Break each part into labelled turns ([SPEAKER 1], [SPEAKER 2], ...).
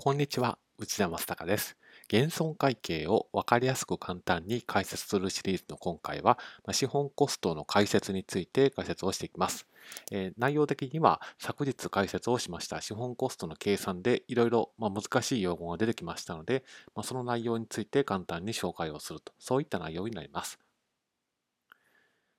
[SPEAKER 1] こんにちは、内田正孝です。減損会計を分かりやすく簡単に解説するシリーズの今回は、資本コストの解説について解説をしていきます。えー内容的には昨日解説をしました資本コストの計算でいろいろ難しい用語が出てきましたので、まあ、その内容について簡単に紹介をすると、そういった内容になります。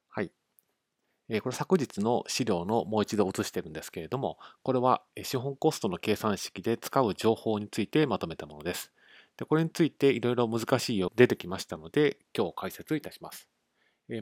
[SPEAKER 1] はい。えーこれ昨日の資料のもう一度写してるんですけれども、これは資本コストの計算式で使う情報についてまとめたものです。でこれについていろいろ難しいよ出てきましたので、今日解説いたします。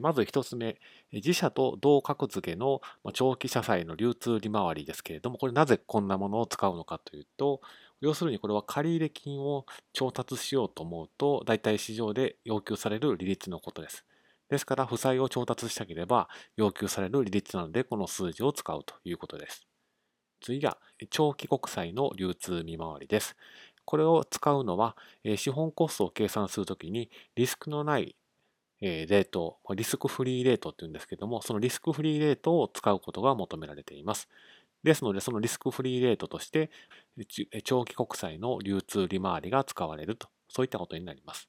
[SPEAKER 1] まず一つ目、自社と同格付けの長期社債の流通利回りですけれども、これなぜこんなものを使うのかというと、要するにこれは借入金を調達しようと思うと、大体市場で要求される利率のことです。ですから、負債を調達したければ要求される利率なので、この数字を使うということです。次が、長期国債の流通見回りです。これを使うのは、資本コストを計算するときに、リスクのないレート、リスクフリーレートっていうんですけども、そのリスクフリーレートを使うことが求められています。ですので、そのリスクフリーレートとして、長期国債の流通利回りが使われると、そういったことになります。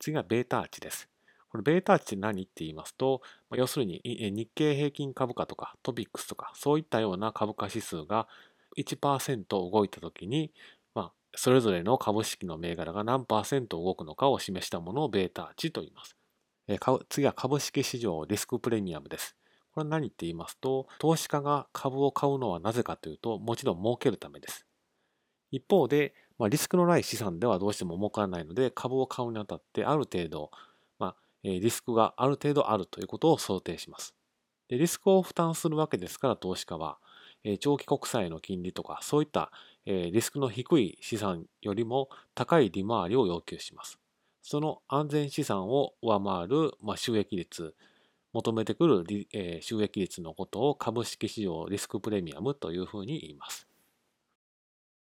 [SPEAKER 1] 次はベータ値です。これベータ値何って言いますと、要するに日経平均株価とかトピックスとかそういったような株価指数が1%動いたときに、まあ、それぞれの株式の銘柄が何パーセント動くのかを示したものをベータ値と言います。次は株式市場リスクプレミアムです。これは何って言いますと、投資家が株を買うのはなぜかというと、もちろん儲けるためです。一方で、まあ、リスクのない資産ではどうしても儲からないので、株を買うにあたってある程度、まあリスクがある程度あるということを想定します。でリスクを負担するわけですから、投資家は、え長期国債の金利とか、そういった、えリスクの低い資産よりも高い利回りを要求します。その安全資産を上回る、ま、収益率、求めてくる、え収益率のことを株式市場リスクプレミアムというふうに言います。